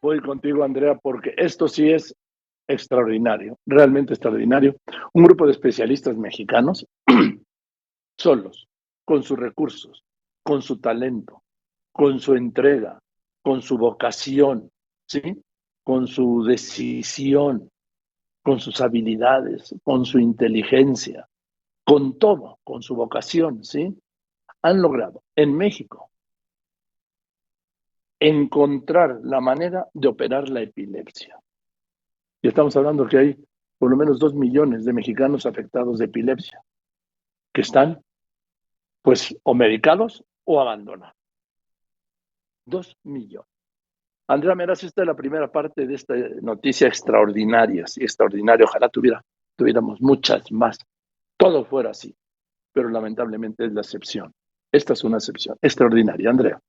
voy contigo, Andrea, porque esto sí es extraordinario, realmente extraordinario. Un grupo de especialistas mexicanos, solos, con sus recursos, con su talento, con su entrega, con su vocación, ¿sí? Con su decisión, con sus habilidades, con su inteligencia, con todo, con su vocación, ¿sí? Han logrado en México encontrar la manera de operar la epilepsia. Y estamos hablando que hay por lo menos dos millones de mexicanos afectados de epilepsia que están, pues, o medicados o abandonados. Dos millones. Andrea Meraz, esta es la primera parte de esta noticia extraordinaria, sí, extraordinaria. Ojalá tuviera, tuviéramos muchas más. Todo fuera así, pero lamentablemente es la excepción. Esta es una excepción extraordinaria, Andrea.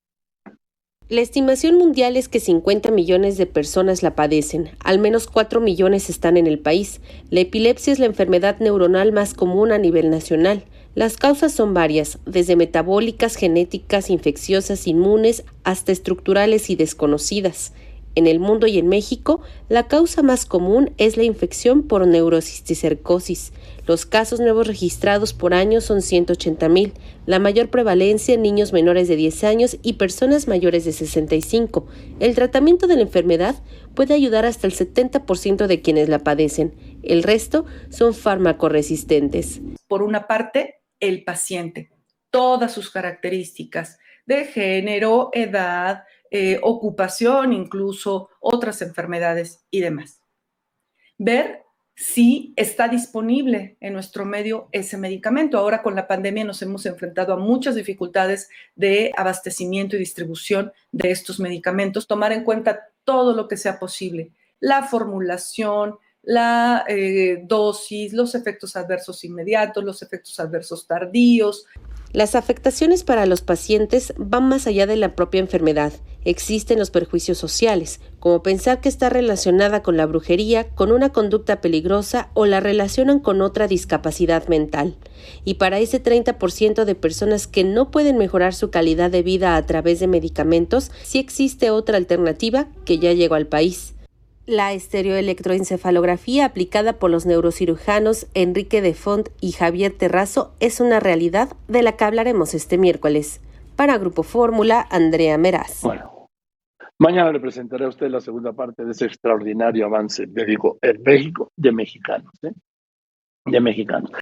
La estimación mundial es que 50 millones de personas la padecen, al menos 4 millones están en el país. La epilepsia es la enfermedad neuronal más común a nivel nacional. Las causas son varias, desde metabólicas, genéticas, infecciosas, inmunes, hasta estructurales y desconocidas. En el mundo y en México, la causa más común es la infección por neurocisticercosis. Los casos nuevos registrados por año son 180 mil, la mayor prevalencia en niños menores de 10 años y personas mayores de 65. El tratamiento de la enfermedad puede ayudar hasta el 70% de quienes la padecen. El resto son resistentes. Por una parte, el paciente, todas sus características de género, edad, eh, ocupación, incluso otras enfermedades y demás. Ver si está disponible en nuestro medio ese medicamento. Ahora con la pandemia nos hemos enfrentado a muchas dificultades de abastecimiento y distribución de estos medicamentos. Tomar en cuenta todo lo que sea posible, la formulación, la eh, dosis, los efectos adversos inmediatos, los efectos adversos tardíos, las afectaciones para los pacientes van más allá de la propia enfermedad. Existen los perjuicios sociales, como pensar que está relacionada con la brujería, con una conducta peligrosa o la relacionan con otra discapacidad mental. Y para ese 30% de personas que no pueden mejorar su calidad de vida a través de medicamentos, sí existe otra alternativa que ya llegó al país la estereoelectroencefalografía aplicada por los neurocirujanos Enrique de Font y Javier Terrazo es una realidad de la que hablaremos este miércoles. Para Grupo Fórmula, Andrea Meraz. Bueno, mañana le presentaré a usted la segunda parte de ese extraordinario avance médico en México de mexicanos, ¿eh? de mexicanos.